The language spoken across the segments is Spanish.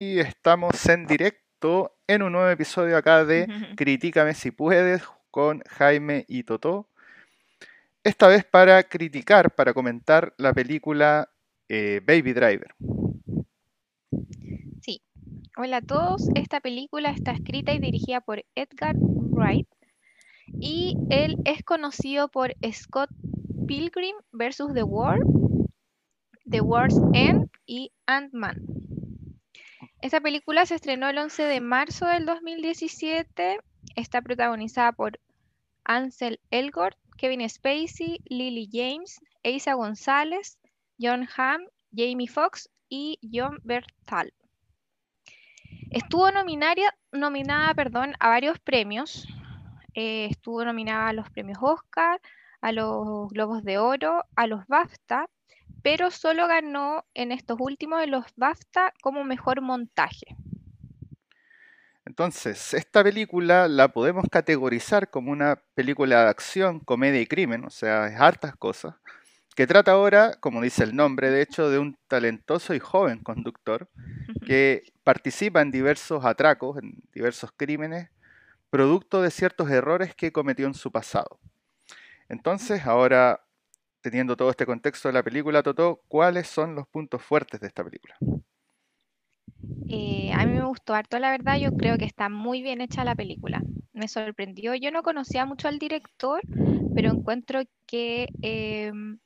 Y estamos en directo en un nuevo episodio acá de Critícame si puedes con Jaime y Totó. Esta vez para criticar, para comentar la película eh, Baby Driver. Sí. Hola a todos. Esta película está escrita y dirigida por Edgar Wright y él es conocido por Scott Pilgrim vs. The World, The World's End y Ant-Man. Esta película se estrenó el 11 de marzo del 2017. Está protagonizada por Ansel Elgort, Kevin Spacey, Lily James, Eisa González, John Hamm, Jamie Foxx y John Bertal. Estuvo nominada perdón, a varios premios. Eh, estuvo nominada a los premios Oscar, a los Globos de Oro, a los BAFTA pero solo ganó en estos últimos de los BAFTA como mejor montaje. Entonces, esta película la podemos categorizar como una película de acción, comedia y crimen, o sea, es hartas cosas, que trata ahora, como dice el nombre, de hecho, de un talentoso y joven conductor que participa en diversos atracos, en diversos crímenes, producto de ciertos errores que cometió en su pasado. Entonces, ahora teniendo todo este contexto de la película, Toto, ¿cuáles son los puntos fuertes de esta película? Eh, a mí me gustó harto, la verdad, yo creo que está muy bien hecha la película. Me sorprendió, yo no conocía mucho al director, pero encuentro que em,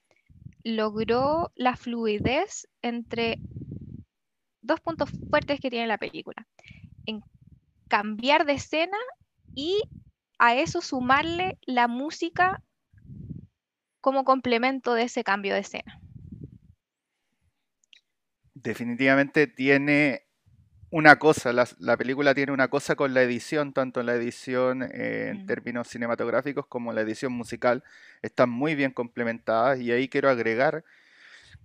logró la fluidez entre dos puntos fuertes que tiene la película. En cambiar de escena y a eso sumarle la música como complemento de ese cambio de escena. Definitivamente tiene una cosa, la, película tiene una cosa con la edición, tanto la edición eh, en mm. términos cinematográficos como la edición musical, están muy bien complementadas y ahí quiero agregar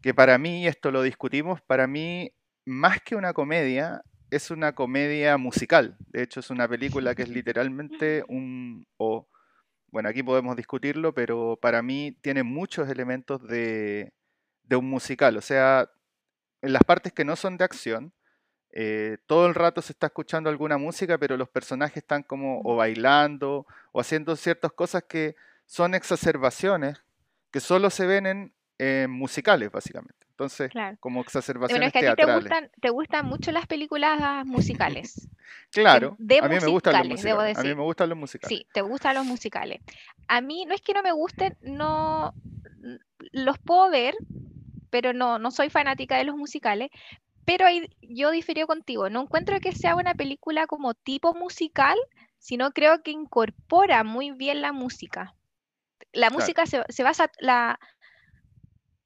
que para mí, esto lo discutimos, para mí más que una comedia, es una comedia musical. De hecho, es una película que es literalmente un, bueno, aquí podemos discutirlo, pero para mí tiene muchos elementos de, un musical. O sea, en las partes que no son de acción, eh, todo el rato se está escuchando alguna música, pero los personajes están como o bailando o haciendo ciertas cosas que son exacerbaciones que solo se ven en musicales, básicamente. Entonces, como exacerbaciones bueno, es que a ti te gustan, te gustan mucho las películas musicales. claro, a mí me gustan los musicales. A mí me gustan los musicales. Sí, te gustan los musicales. A mí no es que no me gusten, no los puedo ver, pero no, no soy fanática de los musicales. Pero ahí yo difiero contigo. No encuentro que sea una película como tipo musical, sino creo que incorpora muy bien la música. La música se, se basa, la,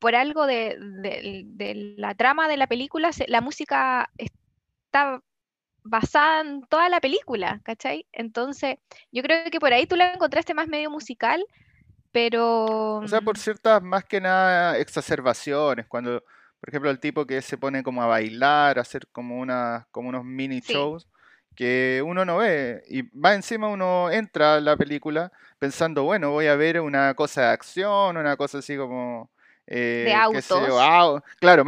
por algo de, la trama de la película, la música está basada en toda la película, ¿cachai? Entonces, yo creo que por ahí tú la encontraste más medio musical, pero... O sea, por ciertas, más que nada, exacerbaciones, cuando, por ejemplo, el tipo que se pone como a bailar, a hacer como, una, como unos mini shows, que uno no ve, y va encima uno entra a la película pensando, bueno, voy a ver una cosa de acción, una cosa así como de eh, autos. Ah, claro,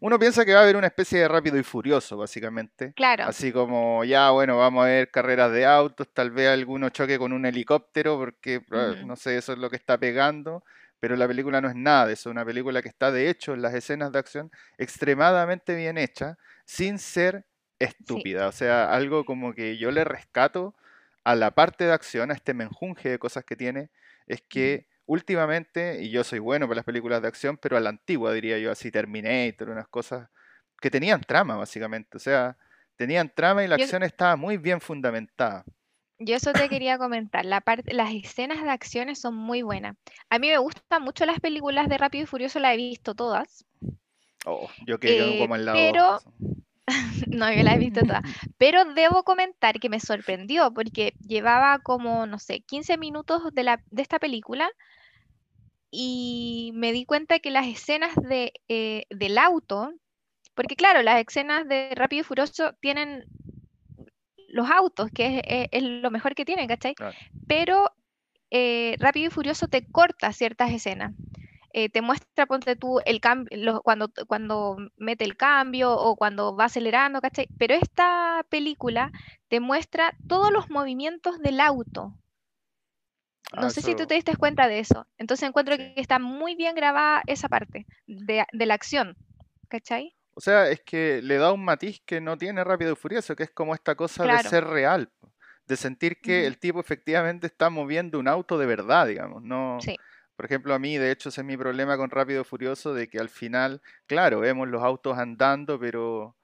uno piensa que va a haber una especie de rápido y furioso, básicamente. Claro. Así como, ya, bueno, vamos a ver carreras de autos, tal vez alguno choque con un helicóptero, porque, ah, no sé, eso es lo que está pegando. Pero la película no es nada de eso, es una película que está, de hecho, en las escenas de acción extremadamente bien hecha, sin ser estúpida. O sea, algo como que yo le rescato a la parte de acción, a este menjunje de cosas que tiene, es que últimamente, y yo soy bueno para las películas de acción, pero a la antigua diría yo, así Terminator, unas cosas que tenían trama básicamente, o sea, tenían trama y la acción estaba muy bien fundamentada. Yo eso te quería comentar, la parte, las escenas de acciones son muy buenas. A mí me gustan mucho las películas de Rápido y Furioso, las he visto todas. Oh, yo que como el lado. Pero, no, yo la he visto todas. Pero debo comentar que me sorprendió porque llevaba como, no sé, 15 minutos de, la, de esta película y me di cuenta que las escenas de, eh, del auto, porque claro, las escenas de Rápido y Furioso tienen los autos, que es, lo mejor que tienen, ¿cachai? Pero eh, Rápido y Furioso te corta ciertas escenas. Eh, te muestra, ponte tú, el cambio, cuando, cuando mete el cambio o cuando va acelerando, ¿cachai? Pero esta película te muestra todos los movimientos del auto. No Ah, sé si tú te diste cuenta de eso. Entonces encuentro que está muy bien grabada esa parte de, de la acción, ¿cachai? O sea, es que le da un matiz que no tiene Rápido y Furioso, que es como esta cosa de ser real, de sentir que el tipo efectivamente está moviendo un auto de verdad, digamos. No, Sí. Por ejemplo, a mí, de hecho, ese es mi problema con Rápido Furioso, de que al final, claro, vemos los autos andando, pero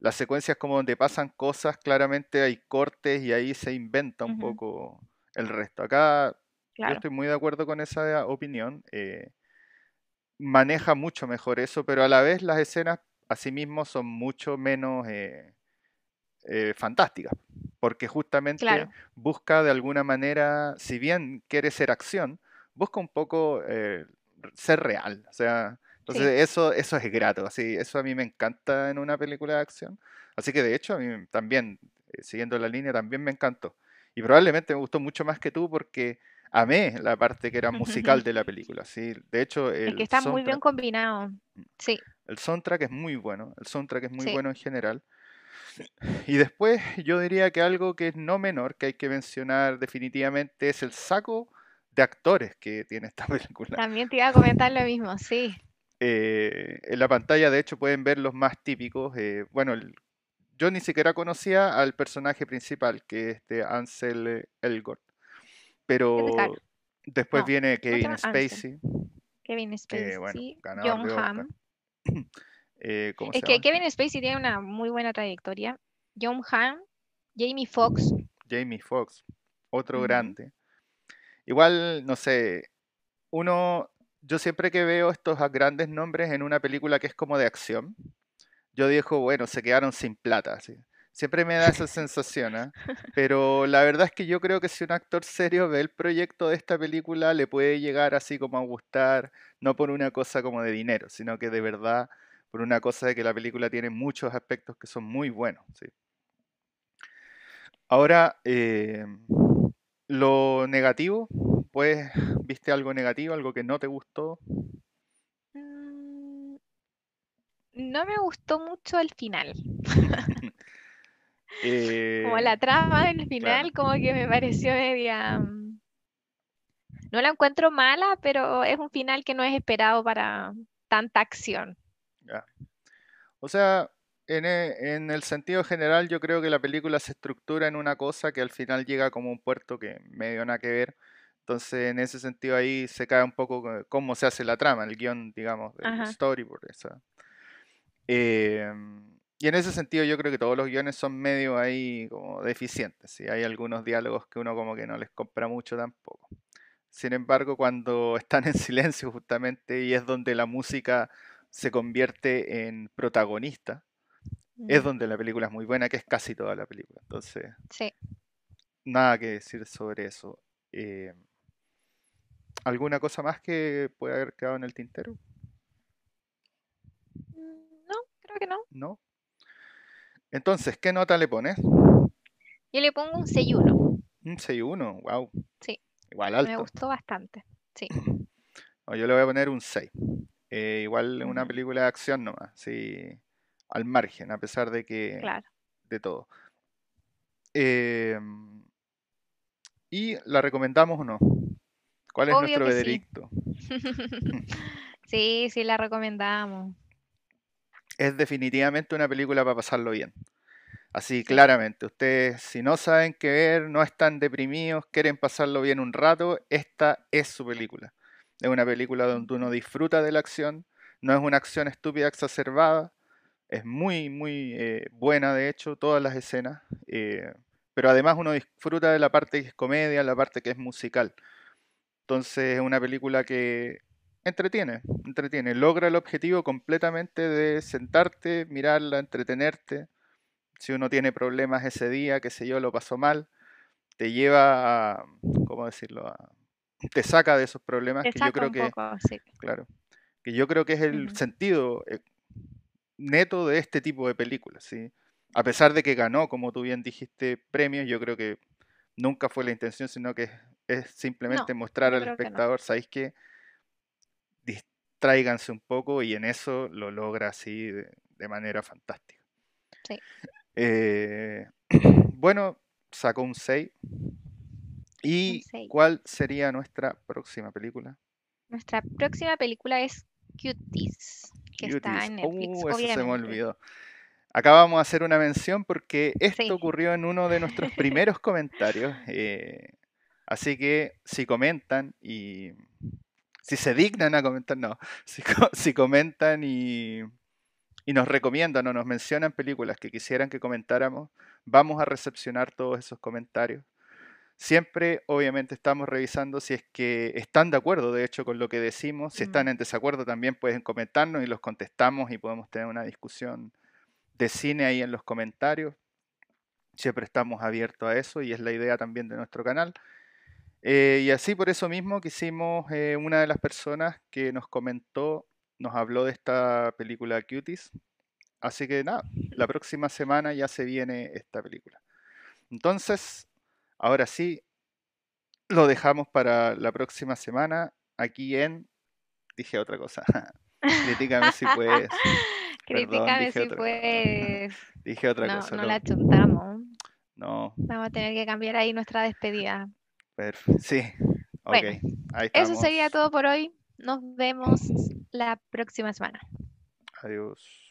las secuencias como donde pasan cosas, claramente hay cortes y ahí se inventa un poco el resto. Acá yo estoy muy de acuerdo con esa opinión. eh, maneja mucho mejor eso, pero a la vez las escenas asimismo son mucho menos eh, eh, fantásticas, porque justamente Claro. busca de alguna manera, si bien quiere ser acción, busca un poco eh, ser real, o sea, entonces Sí. eso, eso es grato, así, eso a mí me encanta en una película de acción, así que de hecho a mí también, eh, siguiendo la línea, también me encantó, y probablemente me gustó mucho más que tú porque amé la parte que era musical de la película, sí, de hecho Es que el está muy bien combinado. Sí, el soundtrack es muy bueno, el soundtrack es muy sí. bueno en general. Y después yo diría que algo que es no menor, que hay que mencionar definitivamente, es el saco de actores que tiene esta película. También te iba a comentar lo mismo, sí. Eh, en la pantalla, de hecho, pueden ver los más típicos. eh, bueno, el- yo ni siquiera conocía al personaje principal, que es de Ansel eh, Elgort, pero después no, viene ¿cómo se Kevin llama? Ansel. Spacey, Kevin que bueno, Spacey, John. Hamm. Eh, ¿cómo Es que? Kevin Spacey tiene una muy buena trayectoria. John Hamm, Jamie Foxx. Jamie Foxx, otro grande. Igual, no sé, uno, yo siempre que veo estos grandes nombres en una película que es como de acción, yo digo, bueno, se quedaron sin plata, así. Siempre me da esa sensación, ¿ah? Pero la verdad es que yo creo que si un actor serio ve el proyecto de esta película, le puede llegar así como a gustar, no por una cosa como de dinero, sino que de verdad por una cosa de que la película tiene muchos aspectos que son muy buenos, ¿sí? Ahora, eh, lo negativo, pues, ¿viste algo negativo, algo que no te gustó? Mm, No me gustó mucho el final. Como Eh, la trama del claro, final, como que me pareció media. mm, No la encuentro mala, pero es un final que no es esperado para tanta acción. ya. O sea, en e- en el sentido general, yo creo que la película se estructura en una cosa que al final llega como un puerto que medio nada que ver. Entonces, en ese sentido ahí se cae un poco co- cómo se hace la trama, el guion, digamos, del storyboard. esa. Eh, y en ese sentido yo creo que todos los guiones son medio ahí como deficientes. ¿sí? Hay algunos diálogos que uno como que no les compra mucho tampoco. Sin embargo, cuando están en silencio justamente y es donde la música se convierte en protagonista, es donde la película es muy buena, que es casi toda la película. Entonces, Sí. nada que decir sobre eso. Eh, ¿alguna cosa más que pueda haber quedado en el tintero? No, creo que no. ¿No? Entonces, ¿qué nota le pones? Yo le pongo un 6-1. Un 6-1, wow, Sí, igual me alto. gustó bastante. Sí. No, yo le voy a poner un 6. Eh, igual una película de acción nomás, sí, al margen, a pesar de que Claro. de todo. Eh, ¿y la recomendamos o no? ¿Cuál es Obvio nuestro que sí. veredicto? Sí, sí, la recomendamos. Es definitivamente una película para pasarlo bien. Así, Sí. claramente, ustedes si no saben qué ver, no están deprimidos, quieren pasarlo bien un rato, esta es su película. Es una película donde uno disfruta de la acción, no es una acción estúpida exacerbada, es muy, muy eh, buena de hecho, todas las escenas, eh, pero además uno disfruta de la parte que es comedia, la parte que es musical. Entonces es una película que entretiene, entretiene, logra el objetivo completamente de sentarte, mirarla, entretenerte. Si uno tiene problemas ese día, qué sé yo, lo pasó mal, te lleva a, ¿cómo decirlo? A- te saca de esos problemas Te que yo creo un que, poco, sí. claro, que yo creo que es el sentido eh, neto de este tipo de películas, ¿sí? A pesar de que ganó, como tú bien dijiste, premios, yo creo que nunca fue la intención, sino que es, simplemente No, mostrar al creo que no. espectador, ¿sabéis qué? Dis- tráiganse un poco y en eso lo logra así de, manera fantástica. Sí. Eh, bueno, sacó un 6. ¿Y cuál sería nuestra próxima película? Nuestra próxima película es Cuties, que está en Netflix. Uh, eso se me olvidó. Acá vamos a hacer una mención porque esto ocurrió en uno de nuestros primeros comentarios. Eh, así que si comentan y si se dignan a comentar, no, si, comentan y, y, nos recomiendan o nos mencionan películas que quisieran que comentáramos, vamos a recepcionar todos esos comentarios. Siempre, obviamente, estamos revisando si es que están de acuerdo, de hecho, con lo que decimos. Si están en desacuerdo, también pueden comentarnos y los contestamos y podemos tener una discusión de cine ahí en los comentarios. Siempre estamos abiertos a eso y es la idea también de nuestro canal. Eh, y así por eso mismo quisimos, eh, una de las personas que nos comentó, nos habló de esta película Cuties. Así que nada, la próxima semana ya se viene esta película. Entonces, ahora sí, lo dejamos para la próxima semana aquí en... Dije otra cosa. Critícame si puedes. Critícame si puedes. Dije otra cosa. No, la chuntamos. No. Vamos a tener que cambiar ahí nuestra despedida. Perfecto. Sí. Ok. ahí eso sería todo por hoy. Nos vemos la próxima semana. Adiós.